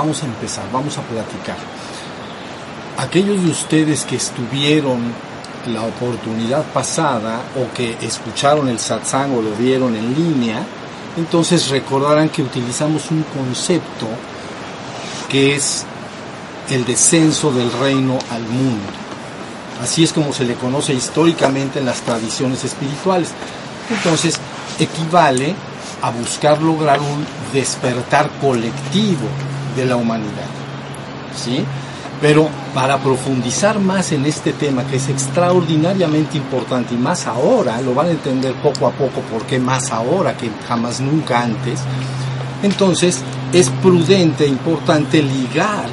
Vamos a empezar, vamos a platicar. Aquellos de ustedes que estuvieron la oportunidad pasada o que escucharon el satsang o lo vieron en línea, entonces recordarán que utilizamos un concepto que es el descenso del reino al mundo. Así es como se le conoce históricamente en las tradiciones espirituales. Entonces, equivale a buscar lograr un despertar colectivo de la humanidad. ¿Sí? Pero para profundizar más en este tema, que es extraordinariamente importante y más ahora, lo van a entender poco a poco por qué más ahora que jamás nunca antes, entonces es prudente e importante ligar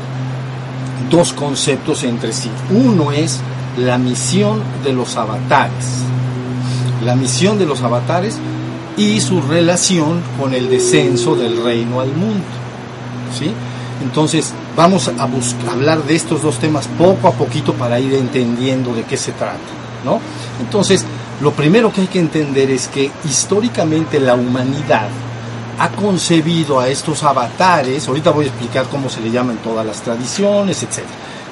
dos conceptos entre sí. Uno es la misión de los avatares. La misión de los avatares y su relación con el descenso del reino al mundo. ¿Sí? Entonces, vamos a, buscar, hablar de estos dos temas poco a poquito para ir entendiendo de qué se trata, ¿no? Entonces, lo primero que hay que entender es que históricamente la humanidad ha concebido a estos avatares, ahorita voy a explicar cómo se le llaman todas las tradiciones, etc.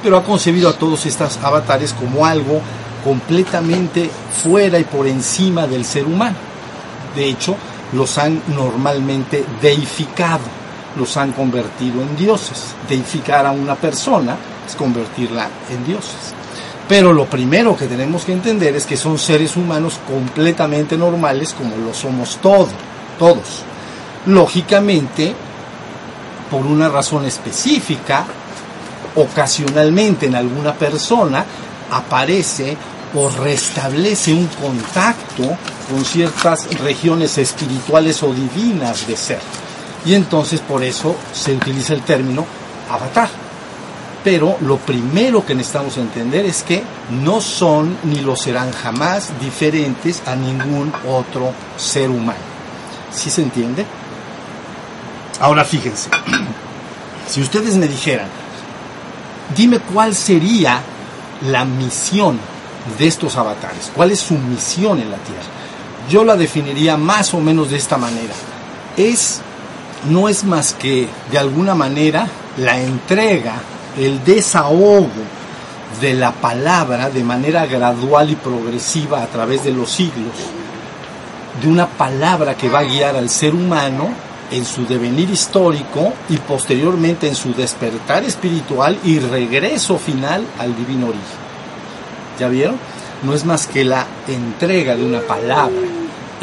Pero ha concebido a todos estos avatares como algo completamente fuera y por encima del ser humano. De hecho, los han normalmente deificado, los han convertido en dioses. Deificar a una persona es convertirla en dioses. Pero lo primero que tenemos que entender es que son seres humanos completamente normales como lo somos todos, todos lógicamente, por una razón específica, ocasionalmente en alguna persona aparece o restablece un contacto con ciertas regiones espirituales o divinas de ser. Y entonces por eso se utiliza el término avatar. Pero lo primero que necesitamos entender es que no son ni lo serán jamás diferentes a ningún otro ser humano. ¿Sí se entiende? Ahora fíjense, si ustedes me dijeran, dime cuál sería la misión de estos avatares, cuál es su misión en la Tierra, yo la definiría más o menos de esta manera. Es, no es más que de alguna manera la entrega, el desahogo de la palabra de manera gradual y progresiva a través de los siglos, de una palabra que va a guiar al ser humano en su devenir histórico y posteriormente en su despertar espiritual y regreso final al divino origen. ¿Ya vieron? No es más que la entrega de una palabra,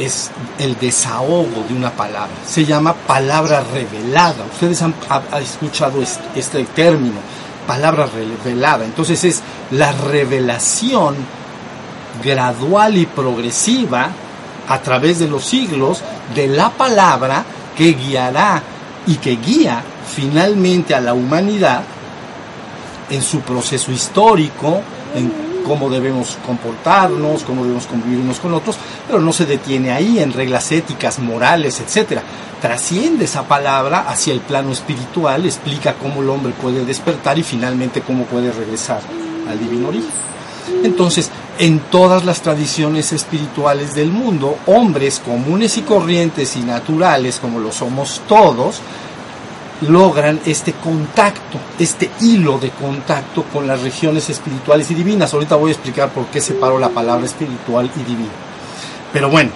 es el desahogo de una palabra. Se llama palabra revelada. Ustedes han, escuchado este, término, palabra revelada. Entonces es la revelación gradual y progresiva a través de los siglos de la palabra que guiará y que guía finalmente a la humanidad en su proceso histórico, en cómo debemos comportarnos, cómo debemos convivir unos con otros, pero no se detiene ahí en reglas éticas, morales, etcétera. Trasciende esa palabra hacia el plano espiritual, explica cómo el hombre puede despertar y finalmente cómo puede regresar al divino origen. Entonces, en todas las tradiciones espirituales del mundo, hombres comunes y corrientes y naturales, como lo somos todos, logran este contacto, este hilo de contacto con las regiones espirituales y divinas. Ahorita voy a explicar por qué separo la palabra espiritual y divino. Pero bueno,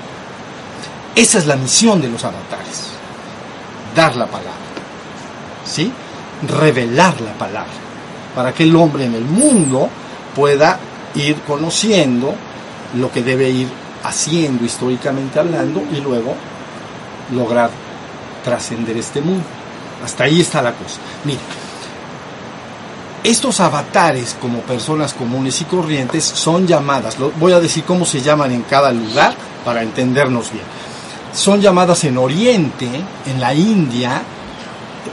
esa es la misión de los avatares, dar la palabra, ¿sí? Revelar la palabra, para que el hombre en el mundo pueda ir conociendo lo que debe ir haciendo históricamente hablando y luego lograr trascender este mundo. Hasta ahí está la cosa. Mire, estos avatares como personas comunes y corrientes son llamadas, voy a decir cómo se llaman en cada lugar para entendernos bien. Son llamadas en Oriente, en la India,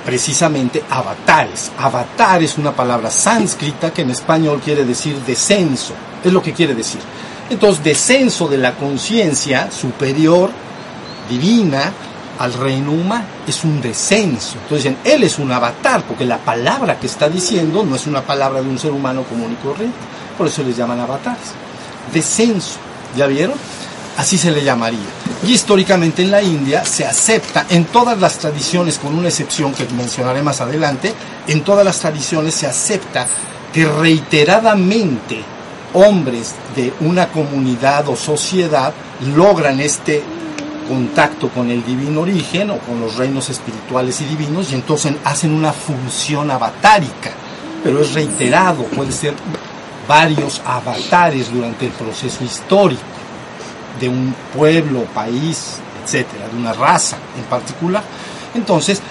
precisamente avatares. Avatar es una palabra sánscrita que en español quiere decir descenso, es lo que quiere decir. Entonces, descenso de la conciencia superior, divina, al reino humano, es un descenso. Entonces dicen, él es un avatar, porque la palabra que está diciendo no es una palabra de un ser humano común y corriente. Por eso les llaman avatares. Descenso, ¿ya vieron? Así se le llamaría. Y históricamente en la India se acepta, en todas las tradiciones, con una excepción que mencionaré más adelante, en todas las tradiciones se acepta que reiteradamente hombres de una comunidad o sociedad logran este contacto con el divino origen o con los reinos espirituales y divinos y entonces hacen una función avatárica, pero es reiterado, puede ser varios avatares durante el proceso histórico de un pueblo, país, etcétera, de una raza en particular. Entonces,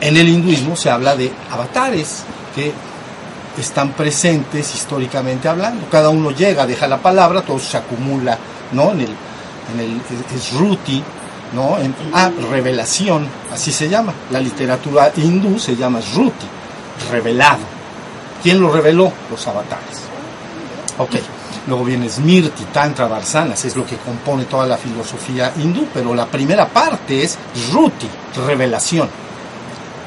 en el hinduismo se habla de avatares que están presentes históricamente hablando. Cada uno llega, deja la palabra, todo se acumula, ¿no? En el, en el es ruti, ¿no? Ah, revelación, así se llama. La literatura hindú se llama ruti, revelado. ¿Quién lo reveló? Los avatares. Ok. Luego viene Smirti, Tantra, Varsanas, es lo que compone toda la filosofía hindú, pero la primera parte es Ruti, revelación.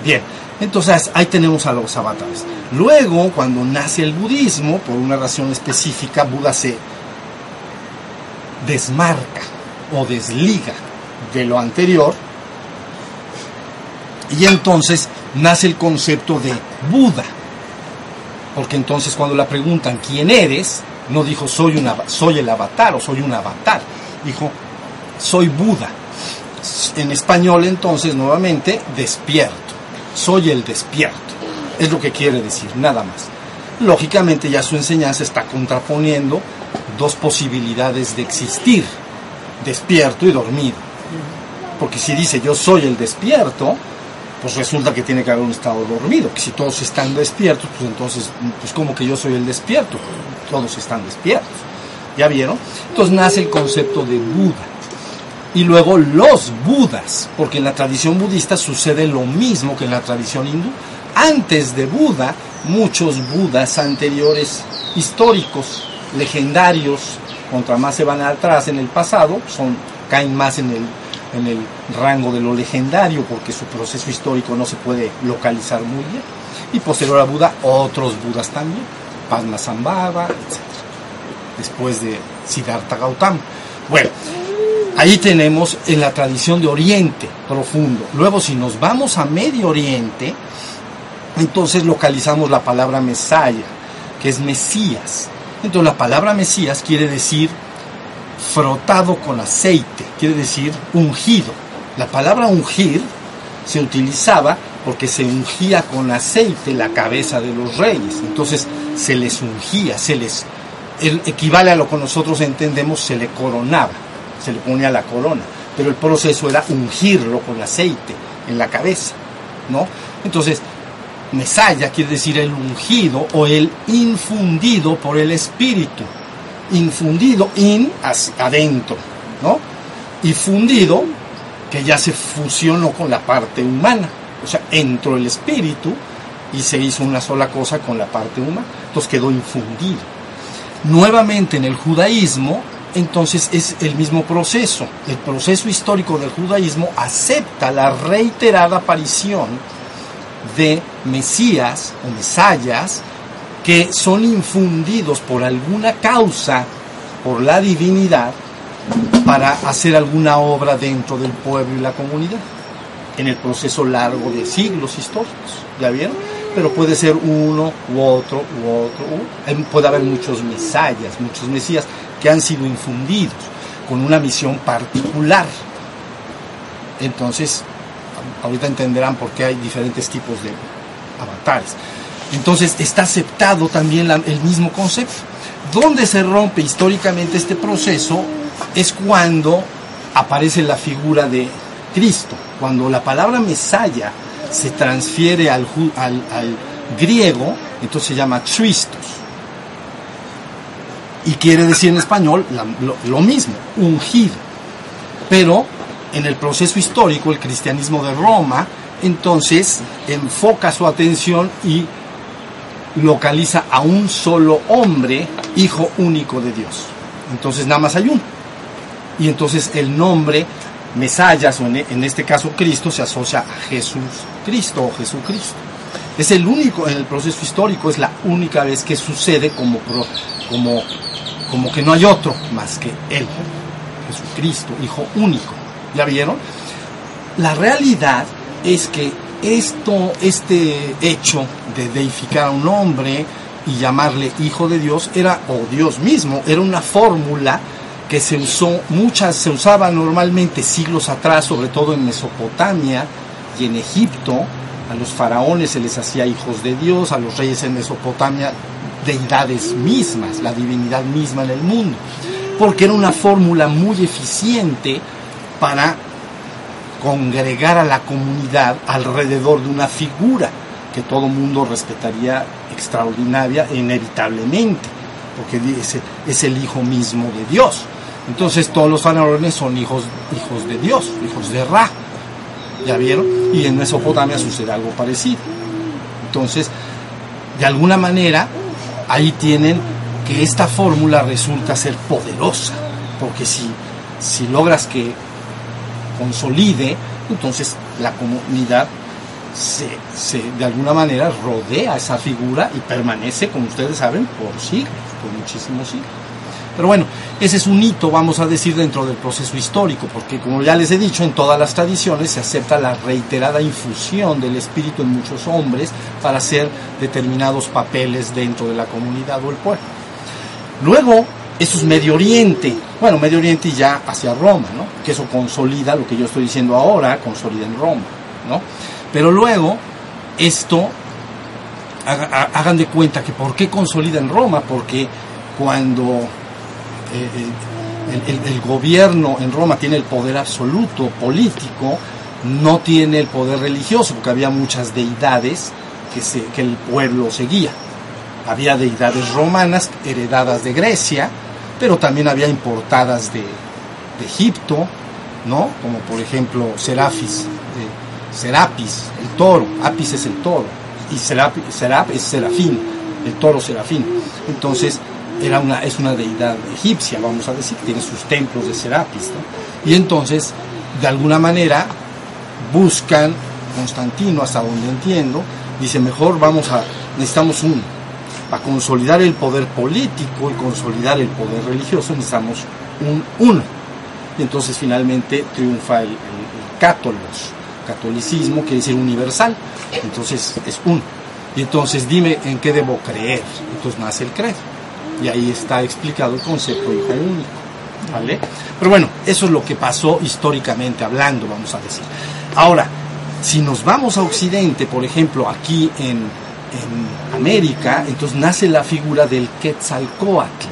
Bien, entonces ahí tenemos a los avatares. Luego, cuando nace el budismo, por una razón específica, Buda se desmarca o desliga de lo anterior y entonces nace el concepto de Buda. Porque entonces cuando le preguntan quién eres, no dijo soy, una, soy el avatar o soy un avatar, dijo soy Buda. En español entonces nuevamente despierto, soy el despierto, es lo que quiere decir, nada más. Lógicamente ya su enseñanza está contraponiendo dos posibilidades de existir, despierto y dormido. Porque si dice yo soy el despierto, pues resulta que tiene que haber un estado dormido, que si todos están despiertos, pues entonces, pues como que yo soy el despierto, todos están despiertos. ¿Ya vieron? Entonces nace el concepto de Buda. Y luego los Budas, porque en la tradición budista sucede lo mismo que en la tradición hindú. Antes de Buda, muchos Budas anteriores históricos, legendarios, contra más se van atrás en el pasado, son, caen más en el en el rango de lo legendario porque su proceso histórico no se puede localizar muy bien. Y posterior a Buda, otros Budas también, Padmasambhava, etc. Después de Siddhartha Gautama. Bueno, ahí tenemos en la tradición de Oriente profundo. Luego, si nos vamos a Medio Oriente, entonces localizamos la palabra Mesaya, que es Mesías. Entonces la palabra Mesías quiere decir frotado con aceite, quiere decir ungido. La palabra ungir se utilizaba porque se ungía con aceite la cabeza de los reyes. Entonces se les ungía, se les equivale a lo que nosotros entendemos, se le coronaba, se le ponía la corona, pero el proceso era ungirlo con aceite en la cabeza, ¿no? Entonces, Mesaya quiere decir el ungido o el infundido por el espíritu infundido, in, adentro, ¿no? Y fundido, que ya se fusionó con la parte humana, o sea, entró el espíritu y se hizo una sola cosa con la parte humana, entonces quedó infundido. Nuevamente en el judaísmo, entonces es el mismo proceso. El proceso histórico del judaísmo acepta la reiterada aparición de Mesías o Mesayas que son infundidos por alguna causa, por la divinidad, para hacer alguna obra dentro del pueblo y la comunidad, en el proceso largo de siglos históricos, ¿ya vieron? Pero puede ser uno u otro u otro, puede haber muchos mesayas, muchos mesías que han sido infundidos con una misión particular. Entonces, ahorita entenderán por qué hay diferentes tipos de avatares. Entonces está aceptado también el mismo concepto. Donde se rompe históricamente este proceso es cuando aparece la figura de Cristo, cuando la palabra Mesaya se transfiere al, griego, entonces se llama Tristos. Y quiere decir en español lo, lo mismo, ungido. Pero en el proceso histórico, el cristianismo de Roma, entonces enfoca su atención y localiza a un solo hombre, hijo único de Dios. Entonces nada más hay uno. Y entonces el nombre Mesayas, o en este caso Cristo, se asocia a Jesús Cristo o Jesucristo. Es el único, en el proceso histórico, es la única vez que sucede como, como, como que no hay otro más que Él, Jesucristo, Hijo único ¿Ya vieron? La realidad es que esto, este hecho de deificar a un hombre y llamarle hijo de Dios era, o Dios mismo, era una fórmula que se usó, muchas se usaba normalmente siglos atrás, sobre todo en Mesopotamia y en Egipto, a los faraones se les hacía hijos de Dios, a los reyes en Mesopotamia deidades mismas, la divinidad misma en el mundo, porque era una fórmula muy eficiente para congregar a la comunidad alrededor de una figura que todo mundo respetaría extraordinaria e inevitablemente, porque es, es el hijo mismo de Dios. Entonces todos los faraones son hijos, hijos de Dios, hijos de Ra. ¿Ya vieron? Y en Mesopotamia sucede algo parecido. Entonces, de alguna manera, ahí tienen que esta fórmula resulta ser poderosa, porque si, si logras que consolide, entonces la comunidad se, de alguna manera rodea esa figura y permanece, como ustedes saben, por siglos, por muchísimos siglos. Pero bueno, ese es un hito, vamos a decir, dentro del proceso histórico, porque como ya les he dicho, en todas las tradiciones se acepta la reiterada infusión del espíritu en muchos hombres para hacer determinados papeles dentro de la comunidad o el pueblo. Luego, eso es Medio Oriente, bueno, Medio Oriente ya hacia Roma, ¿no? Que eso consolida lo que yo estoy diciendo ahora, consolida en Roma, ¿no? Pero luego, esto, hagan de cuenta que ¿por qué consolida en Roma? Porque cuando eh, el, el, gobierno en Roma tiene el poder absoluto político, no tiene el poder religioso, porque había muchas deidades que el pueblo seguía. Había deidades romanas heredadas de Grecia, pero también había importadas de, Egipto, ¿no? Como por ejemplo Serafis, de Serapis, el toro, Apis es el toro, y Serap, es Serafín, el toro Serafín. Entonces, era una, es una deidad egipcia, vamos a decir, tiene sus templos de Serapis. Y entonces, de alguna manera, buscan, Constantino, hasta donde entiendo, dice, mejor vamos a, necesitamos un, para consolidar el poder político y consolidar el poder religioso, necesitamos un uno. Y entonces finalmente triunfa el, el, el cátolos, catolicismo quiere decir universal, entonces es uno. Y entonces dime en qué debo creer, entonces nace el credo y ahí está explicado el concepto de hijo único. ¿vale? Pero bueno, eso es lo que pasó históricamente hablando, vamos a decir. Ahora, si nos vamos a Occidente, por ejemplo, aquí en, en América, entonces nace la figura del Quetzalcoatl.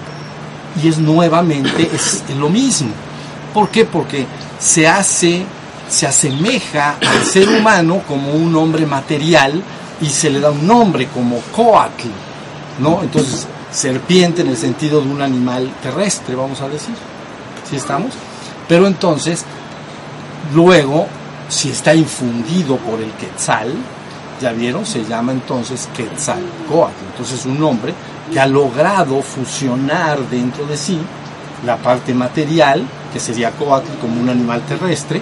Y es nuevamente es lo mismo. ¿Por qué? Porque se hace, se asemeja al ser humano como un hombre material y se le da un nombre como Coatl, ¿no? Entonces, serpiente en el sentido de un animal terrestre, vamos a decir. ¿Sí estamos? Pero entonces, luego, si está infundido por el quetzal, ya vieron, se llama entonces Quetzalcoatl. Entonces, un hombre que ha logrado fusionar dentro de sí la parte material, que sería Coatl como un animal terrestre,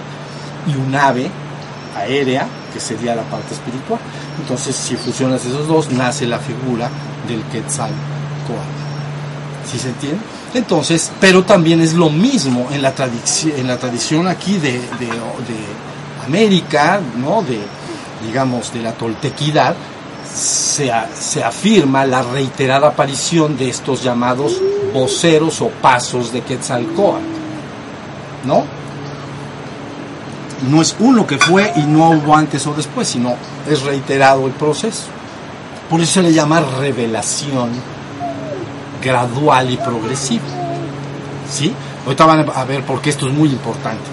y un ave aérea, que sería la parte espiritual. Entonces, si fusionas esos dos, nace la figura del Quetzalcoatl. ¿Sí se entiende? Entonces, pero también es lo mismo en la, en la tradición aquí de, de, de, América, ¿no? de, digamos, de la toltequidad, se, se, afirma la reiterada aparición de estos llamados voceros o pasos de Quetzalcoatl. ¿No? No es uno que fue y no hubo antes o después, sino es reiterado el proceso. Por eso se le llama revelación gradual y progresivo. ¿Sí? Ahorita van a ver por qué esto es muy importante.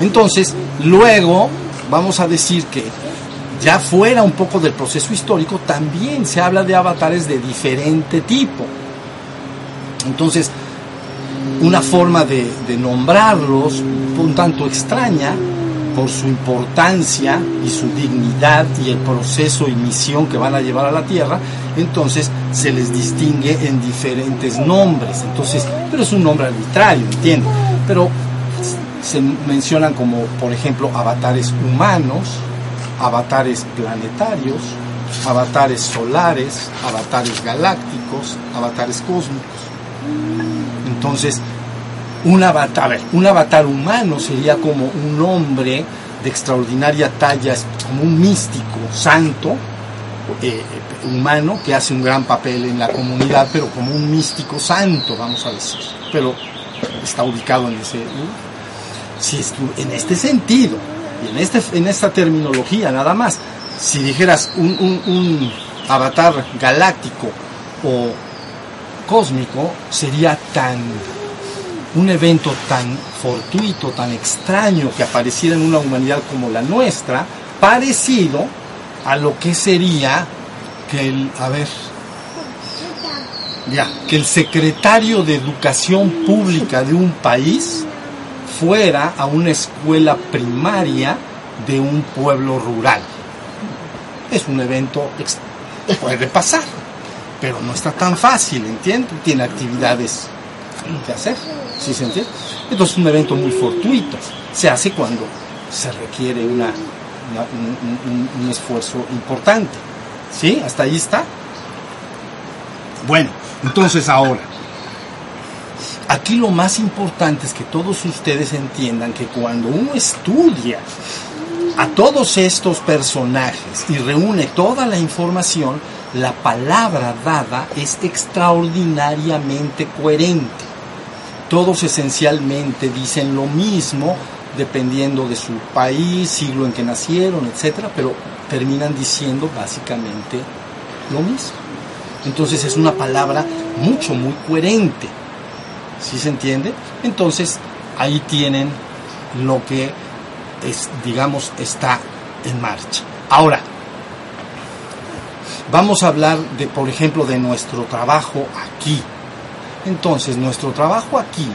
Entonces, luego vamos a decir que ya fuera un poco del proceso histórico, también se habla de avatares de diferente tipo. Entonces, una forma de, nombrarlos un tanto extraña por su importancia y su dignidad y el proceso y misión que van a llevar a la tierra, entonces se les distingue en diferentes nombres. Entonces, pero es un nombre arbitrario, entiendo. Pero se mencionan como, por ejemplo, avatares humanos, avatares planetarios, avatares solares, avatares galácticos, avatares cósmicos. Entonces, un avatar, un avatar humano sería como un hombre de extraordinaria talla, como un místico santo, eh, humano, que hace un gran papel en la comunidad, pero como un místico santo, vamos a decir. Pero está ubicado en ese si en este sentido este en esta terminología nada más. Si dijeras un, avatar galáctico o cósmico sería tan un evento tan fortuito, tan extraño que apareciera en una humanidad como la nuestra, parecido a lo que sería que el, a ver, ya, que el secretario de Educación Pública de un país fuera a una escuela primaria de un pueblo rural. Es un evento que puede pasar, pero no está tan fácil, ¿entiendes? Tiene actividades que hacer, ¿sí se entiende? Entonces es un evento muy fortuito. Se hace cuando se requiere una, un esfuerzo importante. ¿Sí? ¿Hasta ahí está? Bueno, entonces ahora, aquí lo más importante es que todos ustedes entiendan que cuando uno estudia a todos estos personajes y reúne toda la información, la palabra dada es extraordinariamente coherente. Todos esencialmente dicen lo mismo dependiendo de su país, siglo en que nacieron, etcétera, pero terminan diciendo básicamente lo mismo. Entonces es una palabra mucho, muy coherente. ¿Sí se entiende? Entonces ahí tienen lo que es, digamos, está en marcha. Ahora, vamos a hablar de, por ejemplo, de nuestro trabajo aquí. Entonces, nuestro trabajo aquí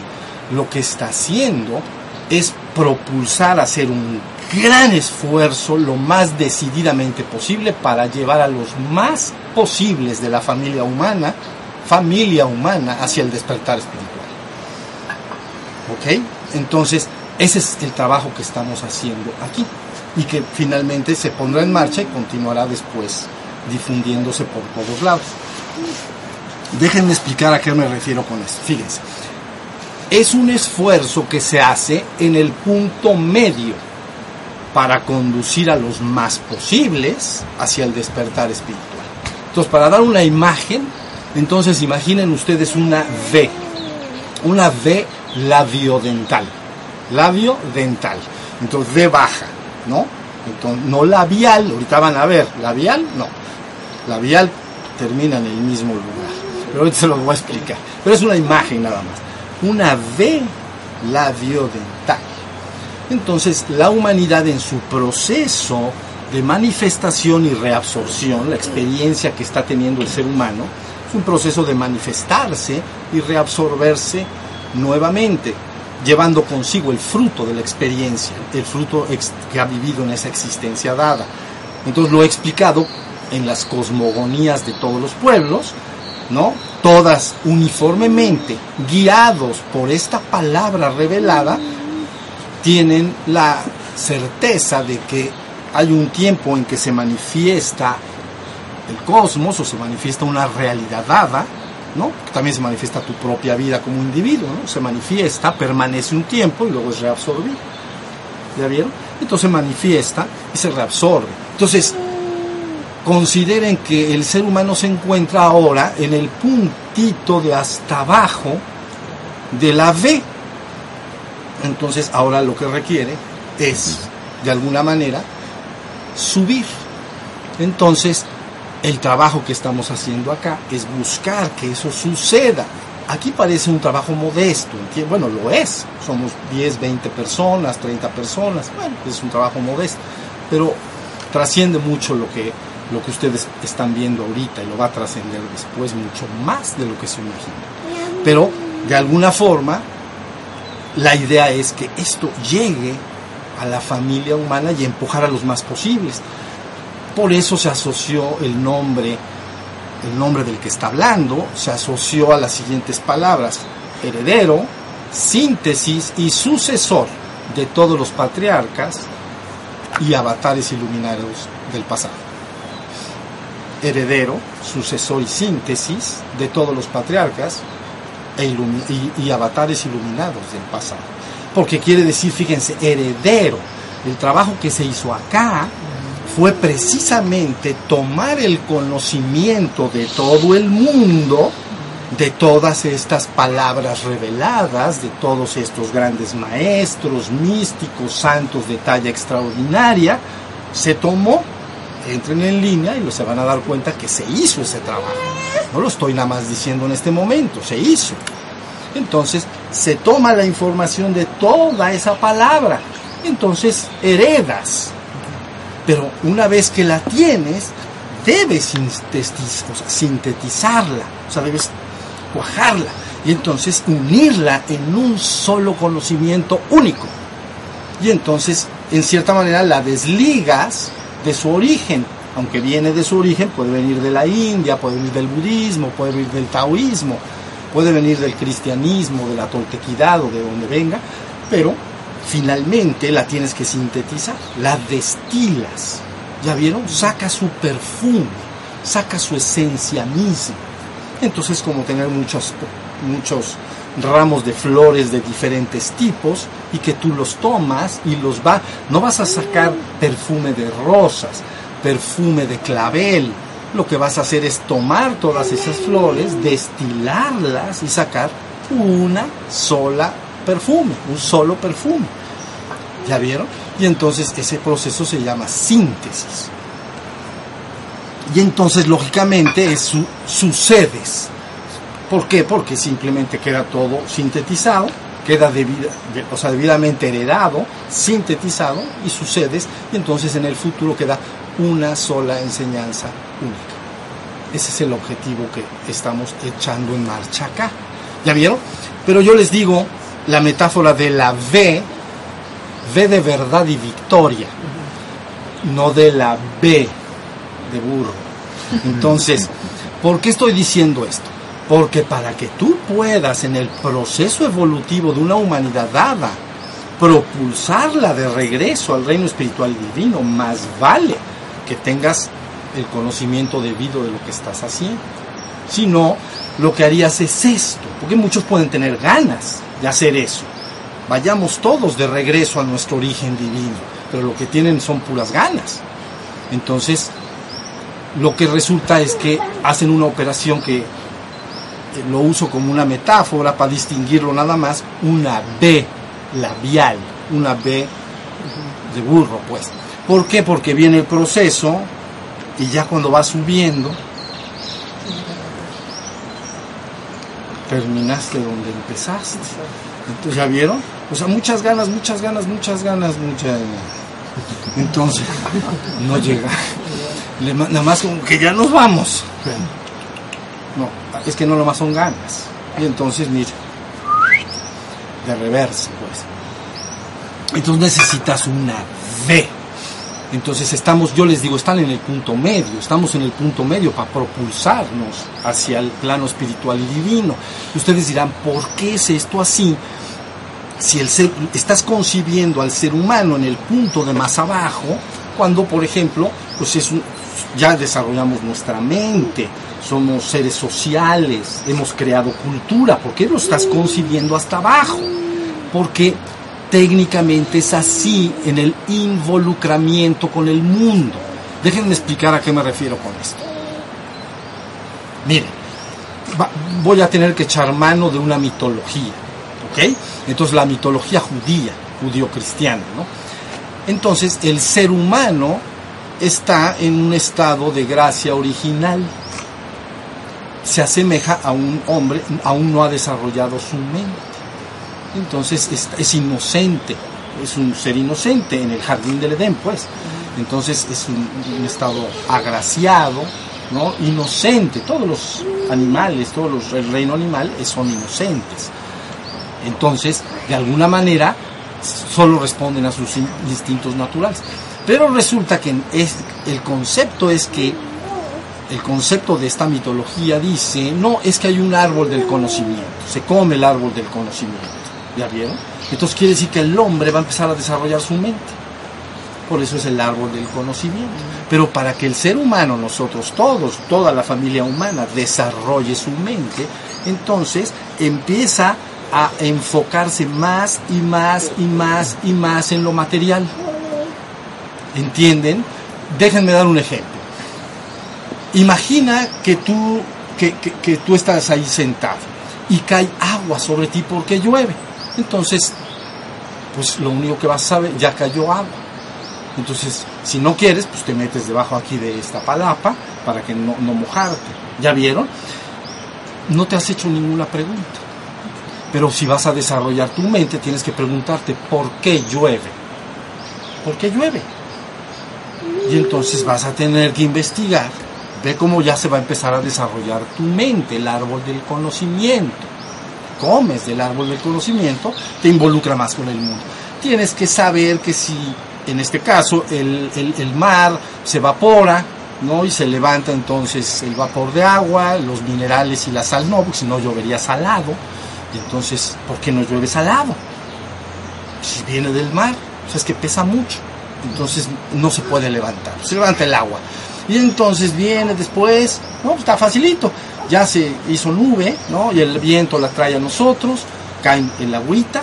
lo que está haciendo es propulsar hacer un gran esfuerzo lo más decididamente posible para llevar a los más posibles de la familia humana, familia humana, hacia el despertar espiritual. ¿Ok? Entonces, ese es el trabajo que estamos haciendo aquí y que finalmente se pondrá en marcha y continuará después difundiéndose por todos lados. Déjenme explicar a qué me refiero con esto. Fíjense, es un esfuerzo que se hace en el punto medio para conducir a los más posibles hacia el despertar espiritual. Entonces, para dar una imagen, entonces imaginen ustedes una V, una V labiodental, labio dental, entonces V baja, ¿no? Entonces, no labial, ahorita van a ver, labial, no, labial termina en el mismo lugar, pero ahorita se lo voy a explicar, pero es una imagen nada más, una V labiodental. Entonces, la humanidad en su proceso de manifestación y reabsorción, la experiencia que está teniendo el ser humano, es un proceso de manifestarse y reabsorberse nuevamente, llevando consigo el fruto de la experiencia, el fruto que ha vivido en esa existencia dada. Entonces lo he explicado en las cosmogonías de todos los pueblos, ¿no? Todas uniformemente guiados por esta palabra revelada, tienen la certeza de que hay un tiempo en que se manifiesta el cosmos o se manifiesta una realidad dada, ¿no? También se manifiesta tu propia vida como individuo, ¿no? Se manifiesta, permanece un tiempo y luego es reabsorbido. ¿Ya vieron? Entonces se manifiesta y se reabsorbe. Entonces, consideren que el ser humano se encuentra ahora en el puntito de hasta abajo de la V. Entonces, ahora lo que requiere es, de alguna manera, subir. Entonces, el trabajo que estamos haciendo acá es buscar que eso suceda. Aquí parece un trabajo modesto, bueno, lo es, somos 10, 20 personas, 30 personas, bueno, es un trabajo modesto, pero trasciende mucho lo que, lo que ustedes están viendo ahorita y lo va a trascender después mucho más de lo que se imagina. Pero, de alguna forma, la idea es que esto llegue a la familia humana y empujar a los más posibles. Por eso se asoció el nombre, el nombre del que está hablando, se asoció a las siguientes palabras, heredero, síntesis y sucesor de todos los patriarcas y avatares iluminados del pasado. Heredero, sucesor y síntesis de todos los patriarcas e y, y avatares iluminados del pasado. Porque quiere decir, fíjense, heredero. El trabajo que se hizo acá fue precisamente tomar el conocimiento de todo el mundo, de todas estas palabras reveladas, de todos estos grandes maestros, místicos, santos de talla extraordinaria, se tomó, entren en línea y se van a dar cuenta que se hizo ese trabajo. No lo estoy nada más diciendo en este momento, se hizo. Entonces se toma la información de toda esa palabra. Entonces heredas. Pero una vez que la tienes, debes sintetizarla. O sea, debes cuajarla. Y entonces unirla en un solo conocimiento único. Y entonces, en cierta manera, la desligas de su origen. Aunque viene de su origen, puede venir de la India, puede venir del budismo, puede venir del taoísmo, puede venir del cristianismo, de la toltequidad o de donde venga, pero finalmente la tienes que sintetizar, la destilas. ¿Ya vieron? Saca su perfume, saca su esencia misma. Entonces, como tener muchos, muchos ramos de flores de diferentes tipos y que tú los tomas y los va, no vas a sacar perfume de rosas, perfume de clavel, lo que vas a hacer es tomar todas esas flores, destilarlas y sacar una sola perfume, un solo perfume. ¿Ya vieron? Y entonces ese proceso se llama síntesis. Y entonces lógicamente es su, sucedes. ¿Por qué? Porque simplemente queda todo sintetizado, queda o sea, debidamente heredado, sintetizado y sucedes. Y entonces en el futuro queda una sola enseñanza única. Ese es el objetivo que estamos echando en marcha acá. ¿Ya vieron? Pero yo les digo la metáfora de la V, V de verdad y victoria, no de la B de burro. Entonces, ¿por qué estoy diciendo esto? Porque para que tú puedas en el proceso evolutivo de una humanidad dada, propulsarla de regreso al reino espiritual y divino, más vale que tengas el conocimiento debido de lo que estás haciendo. Si no, lo que harías es esto, porque muchos pueden tener ganas de hacer eso. Vayamos todos de regreso a nuestro origen divino, pero lo que tienen son puras ganas. Entonces, lo que resulta es que hacen una operación que lo uso como una metáfora para distinguirlo nada más, una B labial, una B de burro, pues. ¿Por qué? Porque viene el proceso y ya cuando va subiendo, terminaste donde empezaste. Entonces, ¿ya vieron? O sea, muchas ganas, muchas ganas, muchas ganas, muchas Entonces, no llega. nada más como que ya nos vamos. No, es que no lo más son ganas. Y entonces, mira, de reversa, pues. Entonces necesitas una V entonces estamos, yo les digo, están en el punto medio, estamos en el punto medio para propulsarnos hacia el plano espiritual y divino. Ustedes dirán, ¿por qué es esto así? Si el ser, estás concibiendo al ser humano en el punto de más abajo, cuando, por ejemplo, pues es ya desarrollamos nuestra mente, somos seres sociales, hemos creado cultura, ¿por qué lo estás concibiendo hasta abajo? Porque técnicamente es así en el involucramiento con el mundo. Déjenme explicar a qué me refiero con esto. Miren, voy a tener que echar mano de una mitología, ¿ok? Entonces la mitología judía, judío-cristiana, ¿no? Entonces el ser humano está en un estado de gracia original. Se asemeja a un hombre, aún no ha desarrollado su mente entonces es, inocente, es un ser inocente en el jardín del Edén, pues. Entonces es un, estado agraciado, ¿no? Inocente. Todos los animales, todos los, el reino animal son inocentes. Entonces, de alguna manera, solo responden a sus instintos naturales. Pero resulta que es, el concepto es que el concepto de esta mitología dice, no, es que hay un árbol del conocimiento, se come el árbol del conocimiento. ¿Ya vieron? Entonces quiere decir que el hombre va a empezar a desarrollar su mente. Por eso es el árbol del conocimiento. Pero para que el ser humano, nosotros todos, toda la familia humana, desarrolle su mente, entonces empieza a enfocarse más y más y más y más en lo material. ¿Entienden? Déjenme dar un ejemplo. Imagina que tú, que, que tú estás ahí sentado y cae agua sobre ti porque llueve. Entonces, pues lo único que vas a saber, ya cayó agua. Entonces, si no quieres, pues te metes debajo aquí de esta palapa para que no, no mojarte. ¿Ya vieron? No te has hecho ninguna pregunta. Pero si vas a desarrollar tu mente, tienes que preguntarte por qué llueve. ¿Por qué llueve? Y entonces vas a tener que investigar. Ve cómo ya se va a empezar a desarrollar tu mente, el árbol del conocimiento. Comes del árbol del conocimiento, te involucra más con el mundo. Tienes que saber que si en este caso el, el, mar se evapora, ¿no? Y se levanta entonces el vapor de agua, los minerales y la sal no, porque si no llovería salado. Entonces, ¿por qué no llueve salado? Si viene del mar, o sea, es que pesa mucho. Entonces no se puede levantar, se levanta el agua. Y entonces viene después, no, está facilito, ya se hizo nube, ¿no? Y el viento la trae a nosotros, cae en la agüita,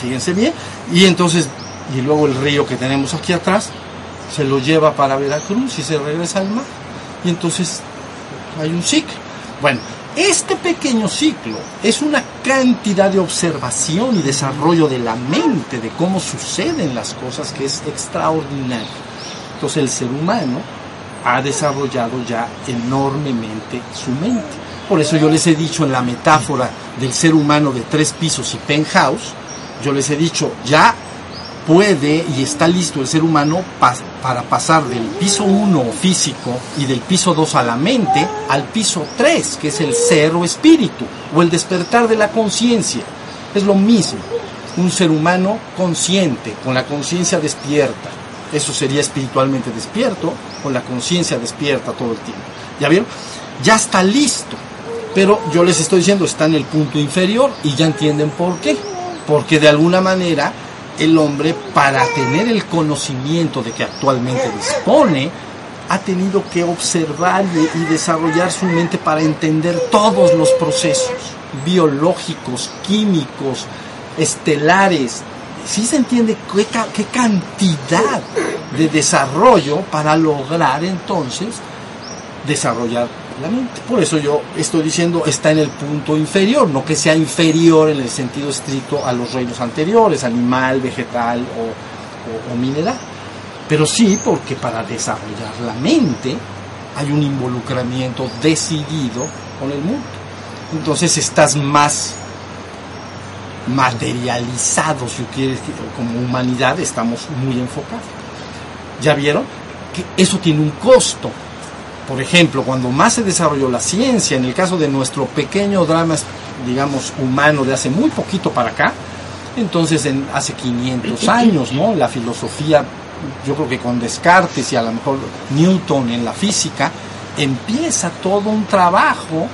fíjense bien, y entonces y luego el río que tenemos aquí atrás se lo lleva para Veracruz y se regresa al mar. Y entonces hay un ciclo. Bueno, este pequeño ciclo es una cantidad de observación y desarrollo de la mente, de cómo suceden las cosas, que es extraordinario. Entonces el ser humano ha desarrollado ya enormemente su mente. Por eso yo les he dicho en la metáfora del ser humano de tres pisos y penthouse, yo les he dicho, ya puede y está listo el ser humano para pasar del piso 1 físico y del piso 2 a la mente al piso 3, que es el ser o espíritu, o el despertar de la conciencia. Es lo mismo, un ser humano consciente, con la conciencia despierta. Eso sería espiritualmente despierto, con la conciencia despierta todo el tiempo. ¿Ya vieron? Ya está listo. Pero yo les estoy diciendo, está en el punto inferior y ya entienden por qué. Porque de alguna manera el hombre, para tener el conocimiento de que actualmente dispone, ha tenido que observar y, desarrollar su mente para entender todos los procesos biológicos, químicos, estelares. Sí se entiende qué, qué cantidad de desarrollo para lograr entonces desarrollar por eso yo estoy diciendo está en el punto inferior, no que sea inferior en el sentido estricto a los reinos anteriores, animal, vegetal o, mineral. Pero sí porque para desarrollar la mente hay un involucramiento decidido con el mundo. Entonces estás más materializado, si quieres, como humanidad estamos muy enfocados. ¿Ya vieron? Que eso tiene un costo por ejemplo, cuando más se desarrolló la ciencia, en el caso de nuestro pequeño drama, digamos, humano de hace muy poquito para acá, entonces en, hace 500 años, ¿no? La filosofía, yo creo que con Descartes y a lo mejor Newton en la física, empieza todo un trabajo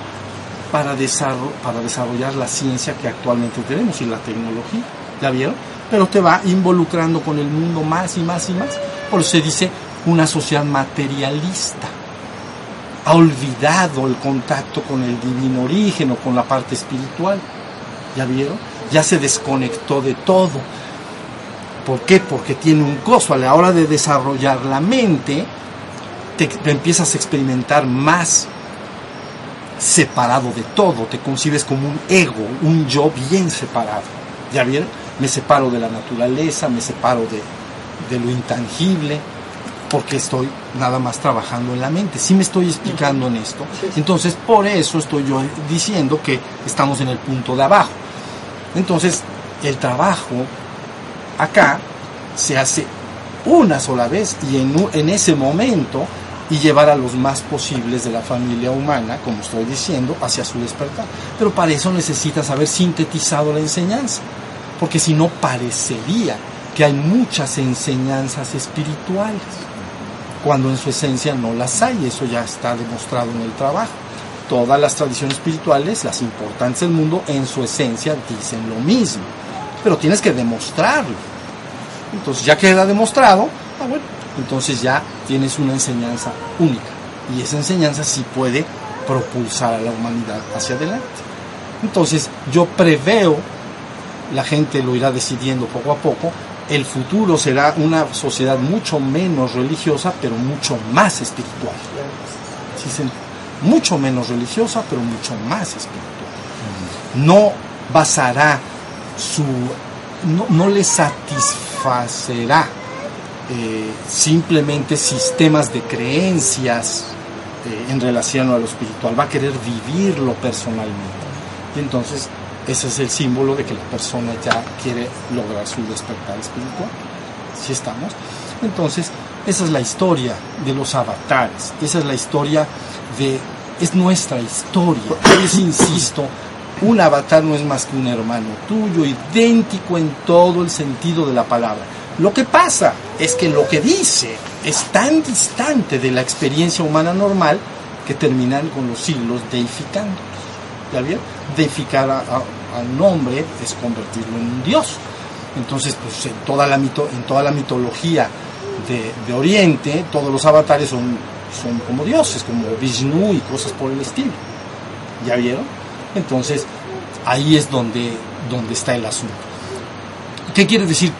para, para desarrollar la ciencia que actualmente tenemos y la tecnología. ¿Ya vieron? Pero te va involucrando con el mundo más y más y más. Por eso se dice una sociedad materialista ha olvidado el contacto con el divino origen o con la parte espiritual. ¿Ya vieron? Ya se desconectó de todo. ¿Por qué? Porque tiene un costo. A la hora de desarrollar la mente, te, empiezas a experimentar más separado de todo. Te concibes como un ego, un yo bien separado. ¿Ya vieron? Me separo de la naturaleza, me separo de, de lo intangible porque estoy nada más trabajando en la mente. Si me estoy explicando en esto. Entonces, por eso estoy yo diciendo que estamos en el punto de abajo. Entonces, el trabajo acá se hace una sola vez y en, en ese momento y llevar a los más posibles de la familia humana, como estoy diciendo, hacia su despertar. Pero para eso necesitas haber sintetizado la enseñanza, porque si no parecería que hay muchas enseñanzas espirituales cuando en su esencia no las hay, eso ya está demostrado en el trabajo. Todas las tradiciones espirituales, las importantes del mundo, en su esencia dicen lo mismo, pero tienes que demostrarlo. Entonces ya queda demostrado, Ah, bueno, entonces ya tienes una enseñanza única. Y esa enseñanza sí puede propulsar a la humanidad hacia adelante. Entonces yo preveo, la gente lo irá decidiendo poco a poco, el futuro será una sociedad mucho menos religiosa, pero mucho más espiritual. mucho menos religiosa, pero mucho más espiritual. No basará su... no, le satisfacerá eh, simplemente sistemas de creencias eh, en relación a lo espiritual, va a querer vivirlo personalmente. Y entonces ese es el símbolo de que la persona ya quiere lograr su despertar espiritual. Si estamos. Entonces, esa es la historia de los avatares. Esa es la historia de. Es nuestra historia. Es, insisto, un avatar no es más que un hermano tuyo, idéntico en todo el sentido de la palabra. Lo que pasa es que lo que dice es tan distante de la experiencia humana normal que terminan con los siglos deificando. ¿Ya vieron? Deificar a, un hombre es convertirlo en un dios. Entonces, pues en toda la, mito, en toda la mitología de, Oriente, todos los avatares son, son como dioses, como Vishnu y cosas por el estilo. ¿Ya vieron? Entonces, ahí es donde, donde está el asunto. ¿Qué quiere decir?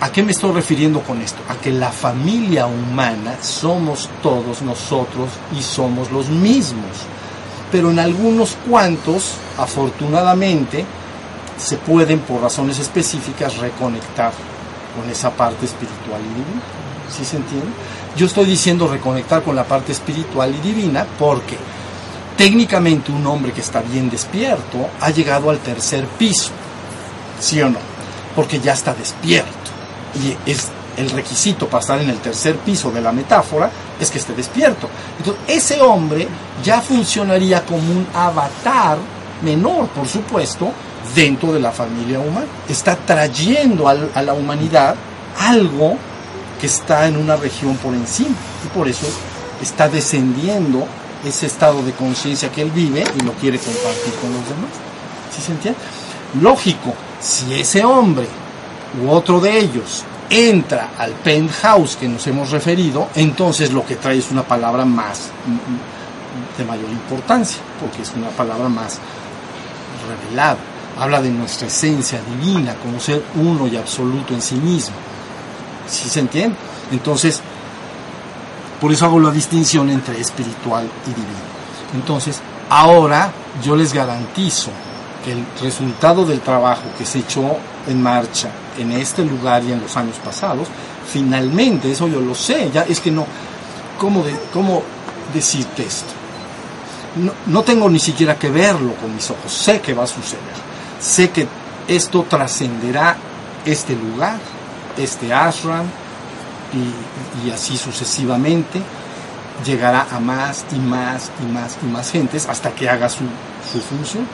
¿A qué me estoy refiriendo con esto? A que la familia humana somos todos nosotros y somos los mismos pero en algunos cuantos, afortunadamente, se pueden por razones específicas reconectar con esa parte espiritual y divina. ¿Sí se entiende? Yo estoy diciendo reconectar con la parte espiritual y divina porque técnicamente un hombre que está bien despierto ha llegado al tercer piso, ¿sí o no? Porque ya está despierto. Y es el requisito para estar en el tercer piso de la metáfora es que esté despierto. Entonces, ese hombre ya funcionaría como un avatar menor, por supuesto, dentro de la familia humana. Está trayendo a la humanidad algo que está en una región por encima y por eso está descendiendo ese estado de conciencia que él vive y lo quiere compartir con los demás. ¿Sí se entiende? Lógico, si ese hombre u otro de ellos entra al penthouse que nos hemos referido, entonces lo que trae es una palabra más de mayor importancia, porque es una palabra más revelada. Habla de nuestra esencia divina, como ser uno y absoluto en sí mismo. ¿Sí se entiende? Entonces, por eso hago la distinción entre espiritual y divino. Entonces, ahora yo les garantizo el resultado del trabajo que se echó en marcha en este lugar y en los años pasados, finalmente, eso yo lo sé, ya es que no, ¿cómo, cómo decirte esto? No, no tengo ni siquiera que verlo con mis ojos, sé que va a suceder, sé que esto trascenderá este lugar, este ashram, y, y, así sucesivamente llegará a más y más y más y más gentes hasta que haga su, su función.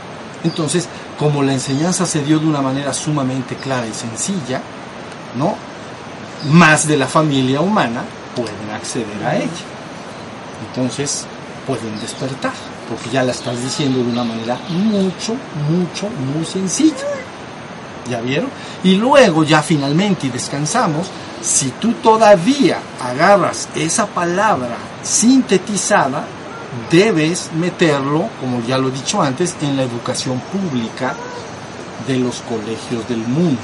Entonces, como la enseñanza se dio de una manera sumamente clara y sencilla, ¿no? Más de la familia humana pueden acceder a ella. Entonces, pueden despertar, porque ya la estás diciendo de una manera mucho, mucho, muy sencilla. ¿Ya vieron? Y luego, ya finalmente, y descansamos, si tú todavía agarras esa palabra sintetizada, debes meterlo, como ya lo he dicho antes, en la educación pública de los colegios del mundo.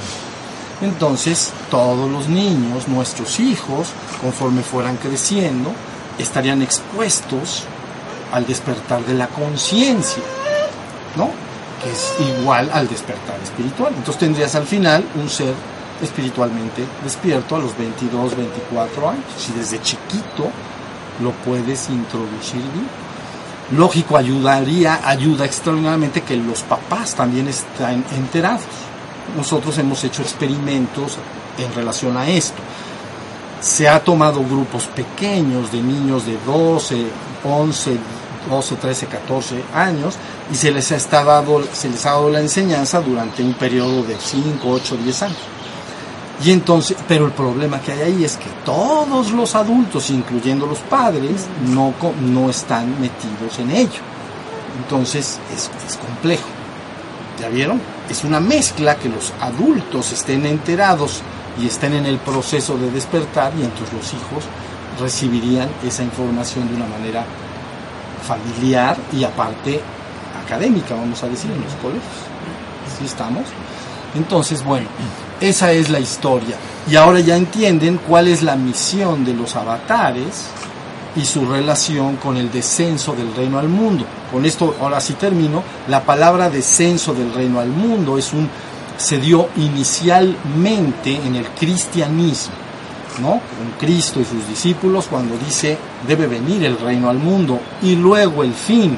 Entonces, todos los niños, nuestros hijos, conforme fueran creciendo, estarían expuestos al despertar de la conciencia, ¿no? Que es igual al despertar espiritual. Entonces tendrías al final un ser espiritualmente despierto a los 22, 24 años. Si desde chiquito lo puedes introducir bien. Lógico, ayudaría, ayuda extraordinariamente que los papás también estén enterados. Nosotros hemos hecho experimentos en relación a esto. Se ha tomado grupos pequeños de niños de 12, 11, 12, 13, 14 años y se les, ha dado, se les ha dado la enseñanza durante un periodo de 5, 8, 10 años. Y entonces, pero el problema que hay ahí es que todos los adultos, incluyendo los padres, no, no están metidos en ello. Entonces es, es complejo. ¿Ya vieron? Es una mezcla que los adultos estén enterados y estén en el proceso de despertar y entonces los hijos recibirían esa información de una manera familiar y aparte académica, vamos a decir, en los colegios. ¿Sí estamos? Entonces, bueno, esa es la historia. Y ahora ya entienden cuál es la misión de los avatares y su relación con el descenso del reino al mundo. Con esto, ahora sí termino, la palabra descenso del reino al mundo es un, se dio inicialmente en el cristianismo, ¿no? Con Cristo y sus discípulos cuando dice debe venir el reino al mundo y luego el fin.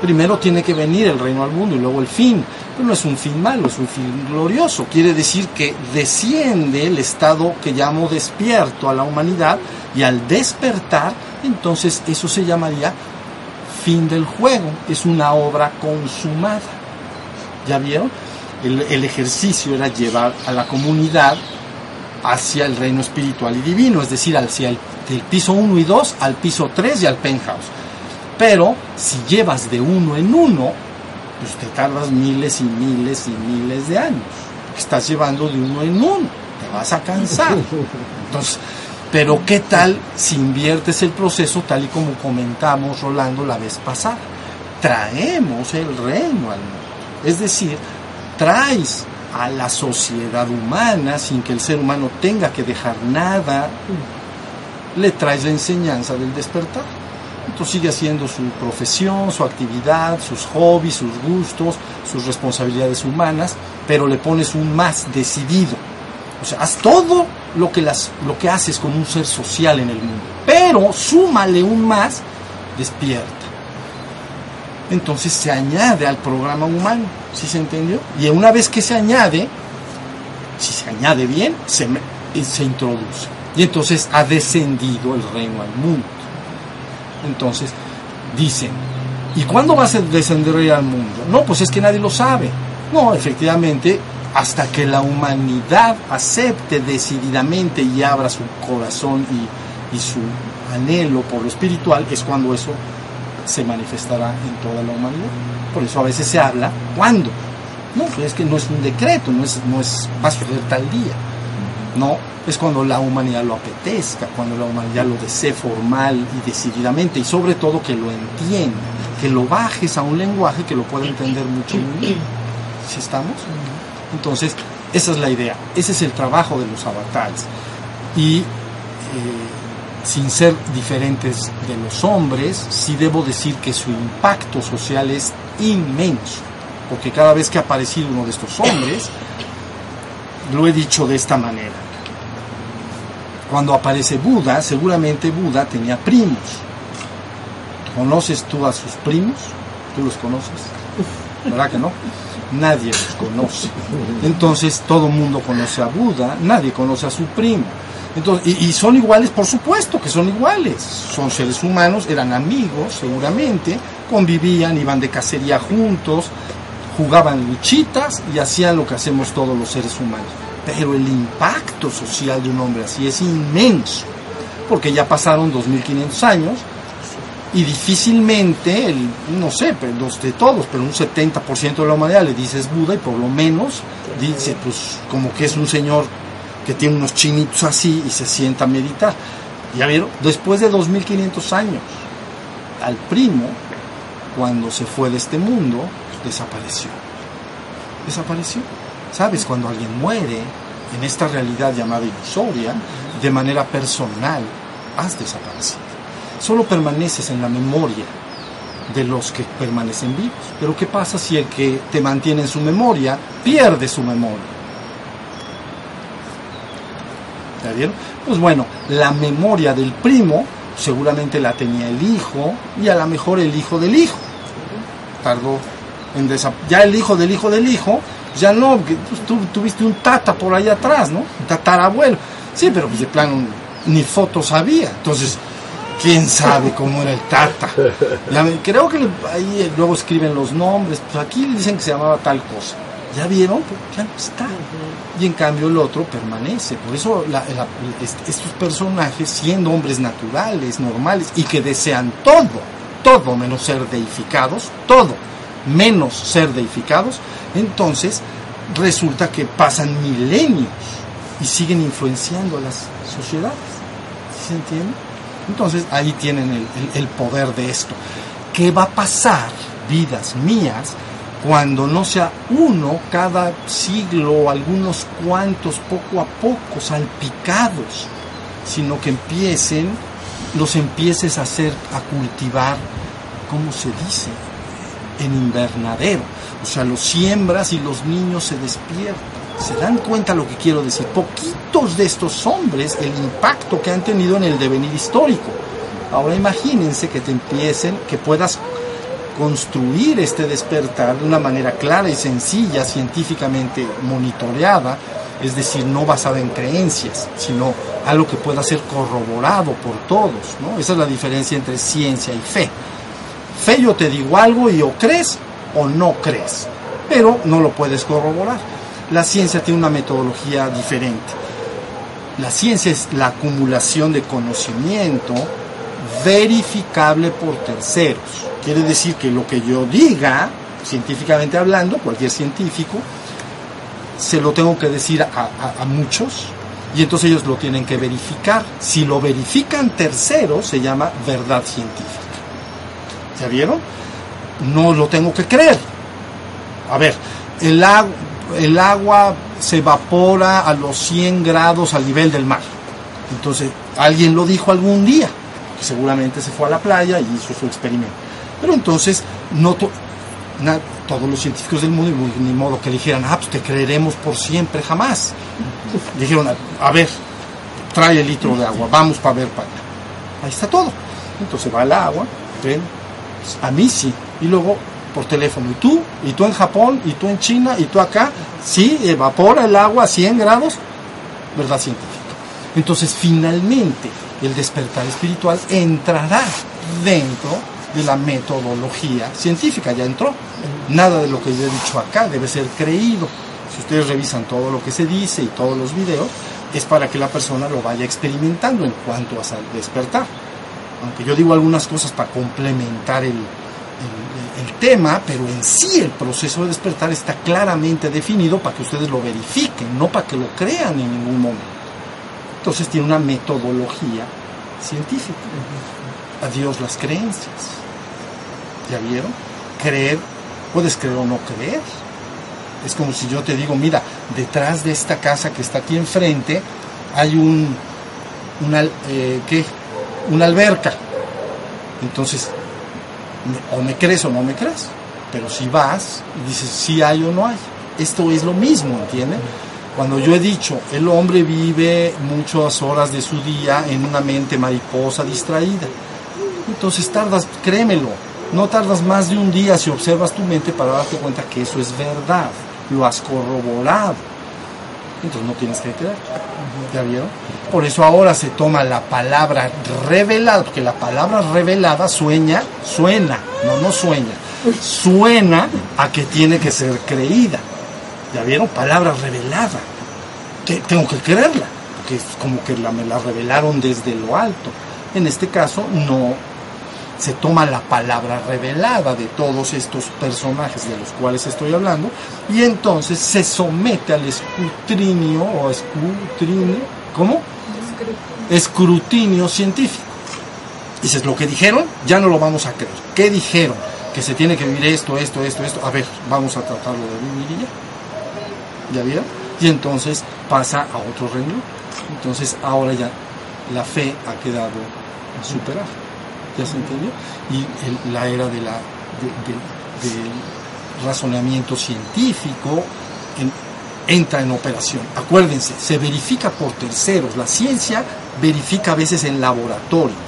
Primero tiene que venir el reino al mundo y luego el fin. Pero no es un fin malo, es un fin glorioso. Quiere decir que desciende el estado que llamo despierto a la humanidad y al despertar, entonces eso se llamaría fin del juego. Es una obra consumada. ¿Ya vieron? El, ejercicio era llevar a la comunidad hacia el reino espiritual y divino, es decir, hacia el, del piso 1 y 2 al piso 3 y al penthouse. Pero si llevas de uno en uno, pues te tardas miles y miles y miles de años. Estás llevando de uno en uno, te vas a cansar. Entonces, pero ¿qué tal si inviertes el proceso tal y como comentamos Rolando la vez pasada? Traemos el reino al mundo. Es decir, traes a la sociedad humana sin que el ser humano tenga que dejar nada, le traes la enseñanza del despertar. Entonces sigue haciendo su profesión, su actividad, sus hobbies, sus gustos, sus responsabilidades humanas, pero le pones un más decidido. O sea, haz todo lo que, las, lo que haces como un ser social en el mundo, pero súmale un más, despierta. Entonces se añade al programa humano, ¿sí se entendió? Y una vez que se añade, si se añade bien, se, se introduce. Y entonces ha descendido el reino al mundo. Entonces, dicen, ¿y cuándo va a descender al mundo? No, pues es que nadie lo sabe. No, efectivamente, hasta que la humanidad acepte decididamente y abra su corazón y, y, su anhelo por lo espiritual, es cuando eso se manifestará en toda la humanidad. Por eso a veces se habla, ¿cuándo? No, pues es que no es un decreto, no es, no es va a suceder tal día. No, es cuando la humanidad lo apetezca, cuando la humanidad lo desee formal y decididamente, y sobre todo que lo entienda, que lo bajes a un lenguaje que lo pueda entender mucho muy bien. ¿Sí estamos? Entonces, esa es la idea, ese es el trabajo de los avatares. Y eh, sin ser diferentes de los hombres, sí debo decir que su impacto social es inmenso, porque cada vez que ha aparecido uno de estos hombres, lo he dicho de esta manera. Cuando aparece Buda, seguramente Buda tenía primos. ¿Conoces tú a sus primos? ¿Tú los conoces? ¿Verdad que no? Nadie los conoce. Entonces todo el mundo conoce a Buda, nadie conoce a su primo. Entonces, y, y, son iguales, por supuesto que son iguales. Son seres humanos, eran amigos seguramente, convivían, iban de cacería juntos, jugaban luchitas y hacían lo que hacemos todos los seres humanos. Pero el impacto social de un hombre así es inmenso, porque ya pasaron 2500 años y difícilmente, el, no sé, los de todos, pero un 70% de la humanidad le dices Buda y por lo menos dice, pues como que es un señor que tiene unos chinitos así y se sienta a meditar. Ya vieron, después de 2500 años, al primo, cuando se fue de este mundo, desapareció. Desapareció. ¿Sabes? Cuando alguien muere en esta realidad llamada ilusoria, de manera personal, has desaparecido. Solo permaneces en la memoria de los que permanecen vivos. Pero ¿qué pasa si el que te mantiene en su memoria pierde su memoria? ¿Ya vieron? Pues bueno, la memoria del primo seguramente la tenía el hijo y a lo mejor el hijo del hijo. Tardó ya el hijo del hijo del hijo, ya no, pues, tú tuviste un tata por ahí atrás, ¿no? Un tatarabuelo. Sí, pero pues de plano ni fotos había. Entonces, quién sabe cómo era el tata. Creo que ahí luego escriben los nombres, pues aquí dicen que se llamaba tal cosa. ¿Ya vieron? Ya no está. Y en cambio el otro permanece. Por eso estos personajes, siendo hombres naturales, normales, y que desean todo, todo menos ser deificados, todo menos ser deificados, entonces resulta que pasan milenios y siguen influenciando a las sociedades. ¿Sí se entiende? Entonces ahí tienen el, poder de esto. ¿Qué va a pasar, vidas mías, cuando no sea uno cada siglo algunos cuantos poco a poco salpicados, sino que empiecen, los empieces a hacer, a cultivar, ¿cómo se dice? En invernadero. O sea, los siembras y los niños se despiertan. ¿Se dan cuenta lo que quiero decir? Poquitos de estos hombres, el impacto que han tenido en el devenir histórico. Ahora imagínense que te empiecen, que puedas construir este despertar de una manera clara y sencilla, científicamente monitoreada, es decir, no basada en creencias, sino algo que pueda ser corroborado por todos. ¿no? Esa es la diferencia entre ciencia y fe. Fe yo te digo algo y o crees o no crees, pero no lo puedes corroborar. La ciencia tiene una metodología diferente. La ciencia es la acumulación de conocimiento verificable por terceros. Quiere decir que lo que yo diga, científicamente hablando, cualquier científico, se lo tengo que decir a, muchos y entonces ellos lo tienen que verificar. Si lo verifican terceros, se llama verdad científica. ¿Ya vieron? No lo tengo que creer. A ver, el, agua, el agua se evapora a los 100 grados al nivel del mar. Entonces, alguien lo dijo algún día, que seguramente se fue a la playa y hizo su experimento. Pero entonces, no todos los científicos del mundo, ni modo que dijeran, ah, pues te creeremos por siempre, jamás. Dijeron, a ver, trae el litro de agua, vamos para ver para allá. Ahí está todo. Entonces va el agua, ven, a mí sí. Y luego por teléfono. ¿Y tú? ¿Y tú en Japón? ¿Y tú en China? ¿Y tú acá? Sí, evapora el agua a 100 grados. ¿Verdad científica? Entonces, finalmente, el despertar espiritual entrará dentro de la metodología científica. Ya entró. Nada de lo que yo he dicho acá debe ser creído. Si ustedes revisan todo lo que se dice y todos los videos, es para que la persona lo vaya experimentando en cuanto a despertar. Aunque yo digo algunas cosas para complementar el, el tema, pero en sí el proceso de despertar está claramente definido para que ustedes lo verifiquen, no para que lo crean en ningún momento. Entonces tiene una metodología científica. Adiós las creencias. ¿Ya vieron? Creer, puedes creer o no creer. Es como si yo te digo, mira, detrás de esta casa que está aquí enfrente hay un, una, eh, ¿qué? Una alberca. Entonces, o me crees o no me crees. Pero si vas y dices si hay o no hay. Esto es lo mismo, ¿entiendes? Cuando yo he dicho, el hombre vive muchas horas de su día en una mente mariposa distraída. Entonces tardas, créemelo, no tardas más de un día si observas tu mente para darte cuenta que eso es verdad. Lo has corroborado. Entonces no tienes que creer. ¿Ya vieron? Por eso ahora se toma la palabra revelada, porque la palabra revelada sueña, suena, no, no sueña, suena a que tiene que ser creída. ¿Ya vieron? Palabra revelada. tengo que creerla, porque es como que la, me la revelaron desde lo alto. En este caso, no se toma la palabra revelada de todos estos personajes de los cuales estoy hablando y entonces se somete al escrutinio o escrutinio, ¿cómo? Escrutinio científico. Dices, lo que dijeron, ya no lo vamos a creer. ¿Qué dijeron? Que se tiene que vivir esto, esto, esto, esto. A ver, vamos a tratarlo de vivir y ya. ¿Ya vieron? Y entonces pasa a otro renglón. Entonces ahora ya la fe ha quedado superada. ¿Ya se entendió? Y la era de del razonamiento científico entra en operación. Acuérdense, se verifica por terceros. La ciencia verifica a veces en laboratorios.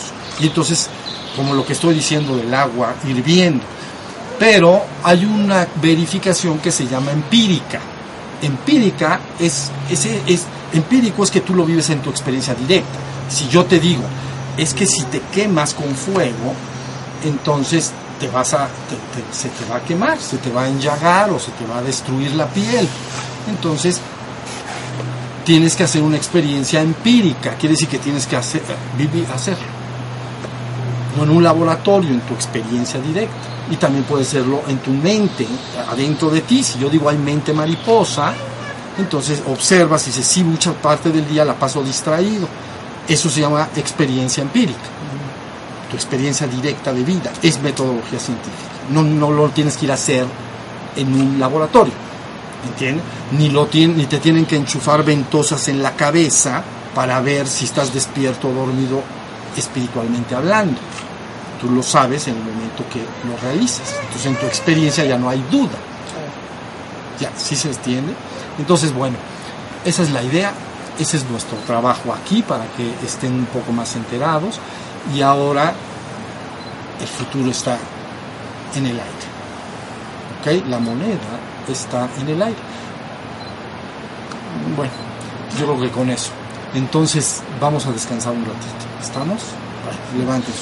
Y entonces, como lo que estoy diciendo del agua hirviendo. Pero hay una verificación que se llama empírica. Empírica es, es, empírico es que tú lo vives en tu experiencia directa. Si yo te digo, es que si te quemas con fuego, entonces te vas a, se te va a quemar, se te va a enllagar o se te va a destruir la piel. Entonces, tienes que hacer una experiencia empírica, quiere decir que tienes que hacer, vivir, hacerlo. No en un laboratorio, en tu experiencia directa. Y también puede serlo en tu mente, adentro de ti. Si yo digo hay mente mariposa, Entonces observas y dices, sí, mucha parte del día la paso distraído. Eso se llama experiencia empírica. Tu experiencia directa de vida es metodología científica. No, no lo tienes que ir a hacer en un laboratorio. ¿Entiendes? Ni, lo ni te tienen que enchufar ventosas en la cabeza para ver si estás despierto o dormido espiritualmente hablando. Tú lo sabes en el momento que lo realizas. Entonces en tu experiencia ya no hay duda. Ya, ¿sí se entiende? Entonces, bueno, esa es la idea, ese es nuestro trabajo aquí para que estén un poco más enterados y ahora el futuro está en el aire. ¿Ok? La moneda está en el aire. Bueno, yo creo que con eso. Entonces vamos a descansar un ratito. ¿Estamos? Bueno, levanten